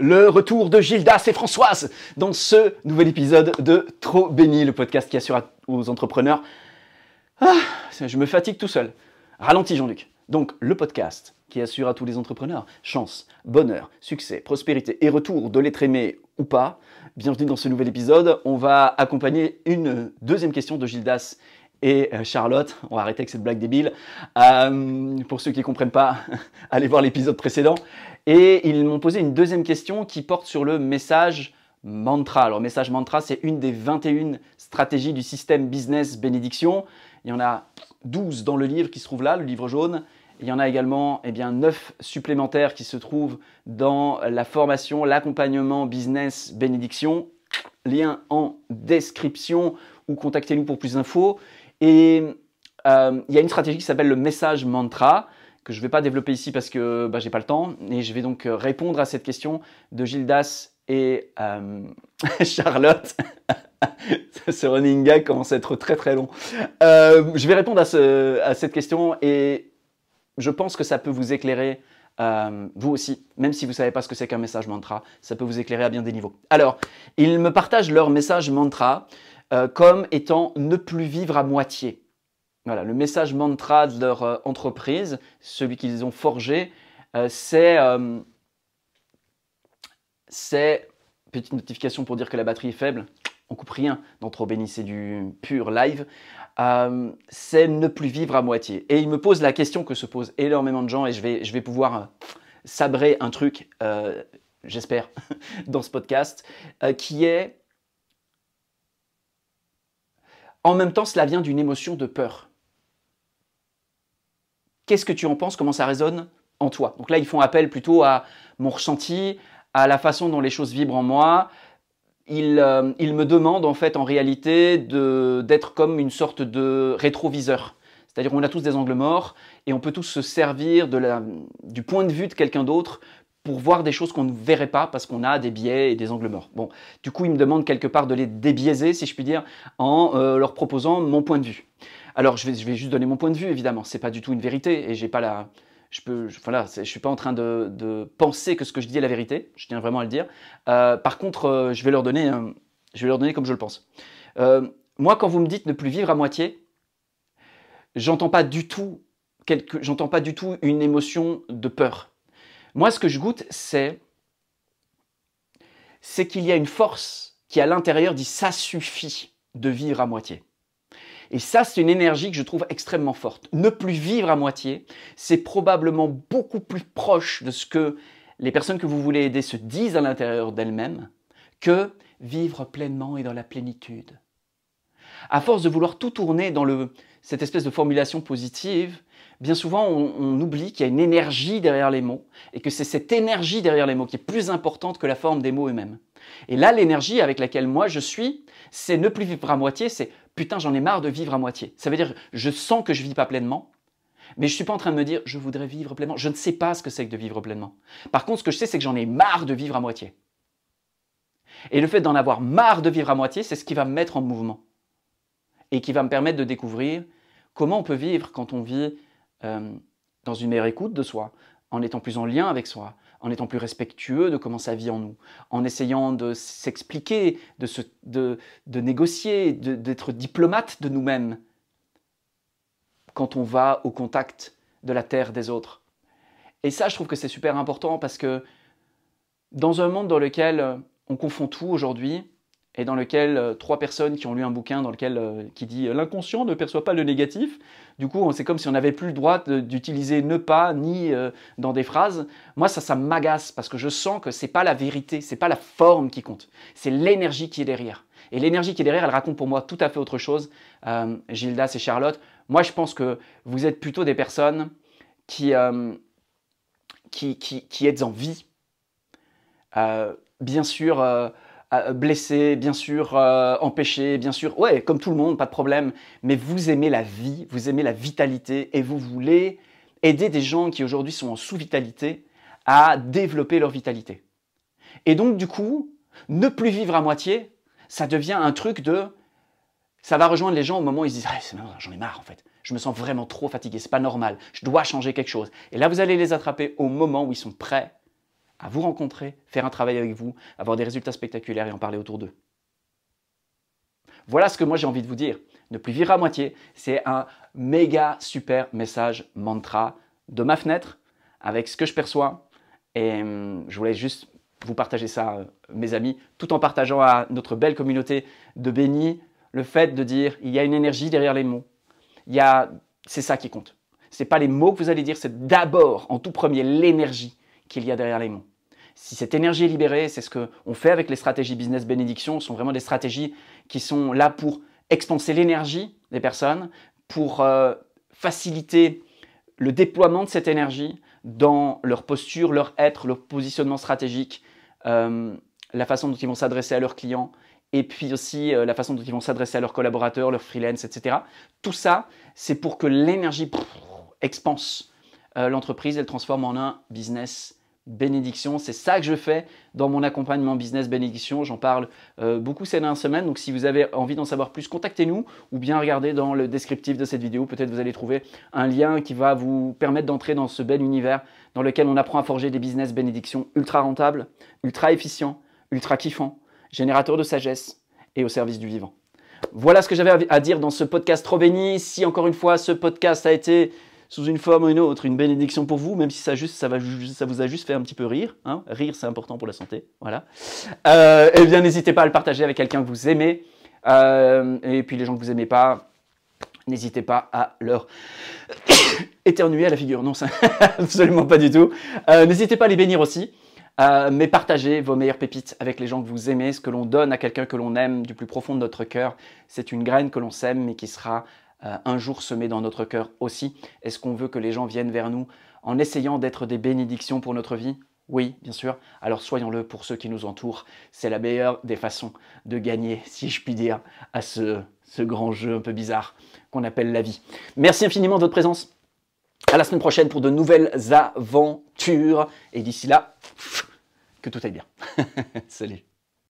le retour de Gildas et Françoise dans ce nouvel épisode de Trop béni, le podcast qui assure aux entrepreneurs. Ah, je me fatigue tout seul. Ralentis Jean-Luc. Donc le podcast qui assure à tous les entrepreneurs chance, bonheur, succès, prospérité et retour de l'être aimé ou pas. Bienvenue dans ce nouvel épisode. On va accompagner une deuxième question de Gildas et euh, Charlotte. On va arrêter avec cette blague débile. Euh, pour ceux qui ne comprennent pas, allez voir l'épisode précédent. Et ils m'ont posé une deuxième question qui porte sur le message mantra. Alors, message mantra, c'est une des 21 stratégies du système business bénédiction. Il y en a 12 dans le livre qui se trouve là, le livre jaune. Il y en a également eh bien, 9 supplémentaires qui se trouvent dans la formation, l'accompagnement business bénédiction. Lien en description ou contactez-nous pour plus d'infos. Et euh, il y a une stratégie qui s'appelle le message mantra que je ne vais pas développer ici parce que bah, j'ai pas le temps. Et je vais donc euh, répondre à cette question de Gildas et euh, Charlotte. ce running gag commence à être très très long. je vais répondre à, cette question et je pense que ça peut vous éclairer, vous aussi, même si vous ne savez pas ce que c'est qu'un message mantra, ça peut vous éclairer à bien des niveaux. Alors, ils me partagent leur message mantra. Euh, comme étant ne plus vivre à moitié. Voilà, le message mantra de leur euh, entreprise, celui qu'ils ont forgé, euh, c'est c'est petite notification pour dire que la batterie est faible. On coupe rien dans Trop béni, c'est du pur live. c'est ne plus vivre à moitié. Et il me pose la question que se posent énormément de gens et je vais, je vais pouvoir sabrer un truc, j'espère, dans ce podcast, qui est en même temps, cela vient d'une émotion de peur. Qu'est-ce que tu en penses? Comment ça résonne en toi? Donc là, ils font appel plutôt à mon ressenti, à la façon dont les choses vibrent en moi. Ils, euh, me demandent en fait en réalité d'être comme une sorte de rétroviseur. C'est-à-dire qu'on a tous des angles morts et on peut tous se servir du point de vue de quelqu'un d'autre pour voir des choses qu'on ne verrait pas parce qu'on a des biais et des angles morts. Bon, du coup, ils me demandent quelque part de les débiaiser, si je puis dire, en euh, leur proposant mon point de vue. Alors, je vais, juste donner mon point de vue, évidemment. C'est pas du tout une vérité et j'ai pas la, je peux, voilà, je suis pas en train de, penser que ce que je dis est la vérité. Je tiens vraiment à le dire. Euh, par contre, euh, je vais leur donner, comme je le pense. moi, quand vous me dites ne plus vivre à moitié, j'entends pas du tout j'entends pas du tout une émotion de peur moi, ce que je goûte, c'est qu'il y a une force qui à l'intérieur dit ça suffit de vivre à moitié. Et ça, c'est une énergie que je trouve extrêmement forte. Ne plus vivre à moitié, c'est probablement beaucoup plus proche de ce que les personnes que vous voulez aider se disent à l'intérieur d'elles-mêmes que vivre pleinement et dans la plénitude. À force de vouloir tout tourner dans cette espèce de formulation positive, bien souvent, on, oublie qu'il y a une énergie derrière les mots et que c'est cette énergie derrière les mots qui est plus importante que la forme des mots eux-mêmes. Et là, l'énergie avec laquelle moi je suis, c'est ne plus vivre à moitié, c'est putain, j'en ai marre de vivre à moitié. Ça veut dire, je sens que je vis pas pleinement, mais je suis pas en train de me dire, je voudrais vivre pleinement. Je ne sais pas ce que c'est que de vivre pleinement. Par contre, ce que je sais, c'est que j'en ai marre de vivre à moitié. Et le fait d'en avoir marre de vivre à moitié, c'est ce qui va me mettre en mouvement et qui va me permettre de découvrir comment on peut vivre quand on vit euh, dans une meilleure écoute de soi, en étant plus en lien avec soi, en étant plus respectueux de comment ça vit en nous, en essayant de s'expliquer, de, de, de, négocier, d'être diplomate de nous-mêmes quand on va au contact de la terre des autres. Et ça, je trouve que c'est super important parce que dans un monde dans lequel on confond tout aujourd'hui, et dans lequel euh, trois personnes qui ont lu un bouquin dans lequel euh, qui dit euh, l'inconscient ne perçoit pas le négatif. Du coup, c'est comme si on n'avait plus le droit d'utiliser ne pas ni dans des phrases. Moi, ça, ça m'agace parce que je sens que c'est pas la vérité, c'est pas la forme qui compte, c'est l'énergie qui est derrière. Et l'énergie qui est derrière, elle raconte pour moi tout à fait autre chose. Gildas et Charlotte, moi, je pense que vous êtes plutôt des personnes qui qui, qui, êtes en vie. bien sûr euh, blessé, bien sûr, euh, empêché, bien sûr, ouais, comme tout le monde, pas de problème, mais vous aimez la vie, vous aimez la vitalité et vous voulez aider des gens qui aujourd'hui sont en sous-vitalité à développer leur vitalité. Et donc, du coup, ne plus vivre à moitié, ça devient un truc de. Ça va rejoindre les gens au moment où ils disent ah, J'en ai marre en fait, je me sens vraiment trop fatigué, c'est pas normal, je dois changer quelque chose. Et là, vous allez les attraper au moment où ils sont prêts à vous rencontrer, faire un travail avec vous, avoir des résultats spectaculaires et en parler autour d'eux. Voilà ce que moi j'ai envie de vous dire. Ne plus vivre à moitié, c'est un méga super message mantra de ma fenêtre avec ce que je perçois. Et hum, je voulais juste vous partager ça, euh, mes amis, tout en partageant à notre belle communauté de bénis le fait de dire il y a une énergie derrière les mots. C'est ça qui compte. C'est pas les mots que vous allez dire, c'est d'abord, en tout premier, l'énergie qu'il y a derrière les mots. Si cette énergie est libérée, c'est ce qu'on fait avec les stratégies business bénédiction, ce sont vraiment des stratégies qui sont là pour expanser l'énergie des personnes, pour euh, faciliter le déploiement de cette énergie dans leur posture, leur être, leur positionnement stratégique, euh, la façon dont ils vont s'adresser à leurs clients, et puis aussi euh, la façon dont ils vont s'adresser à leurs collaborateurs, leurs freelance, etc. Tout ça, c'est pour que l'énergie expanse l'entreprise, elle transforme en un business bénédiction. C'est ça que je fais dans mon accompagnement business bénédiction. J'en parle euh, beaucoup ces dernières semaines. Donc si vous avez envie d'en savoir plus, contactez-nous ou bien regardez dans le descriptif de cette vidéo. Peut-être vous allez trouver un lien qui va vous permettre d'entrer dans ce bel univers dans lequel on apprend à forger des business bénédictions ultra rentables, ultra efficients, ultra kiffants, générateurs de sagesse et au service du vivant. Voilà ce que j'avais à dire dans ce podcast trop béni. Si encore une fois ce podcast a été sous une forme ou une autre, une bénédiction pour vous, même si ça, juste, ça, va, ça vous a juste fait un petit peu rire. Hein. rire, c'est important pour la santé. Voilà. Euh, eh bien, n'hésitez pas à le partager avec quelqu'un que vous aimez. Euh, et puis les gens que vous aimez pas, n'hésitez pas à leur éternuer à la figure. Non, ça, absolument pas du tout. Euh, n'hésitez pas à les bénir aussi. mais partagez vos meilleures pépites avec les gens que vous aimez. Ce que l'on donne à quelqu'un que l'on aime du plus profond de notre cœur, c'est une graine que l'on sème, mais qui sera un jour semé dans notre cœur aussi Est-ce qu'on veut que les gens viennent vers nous en essayant d'être des bénédictions pour notre vie? Oui, bien sûr. Alors soyons-le pour ceux qui nous entourent. C'est la meilleure des façons de gagner, si je puis dire, à ce, ce grand jeu un peu bizarre qu'on appelle la vie. Merci infiniment de votre présence. À la semaine prochaine pour de nouvelles aventures. Et d'ici là, que tout aille bien. Salut.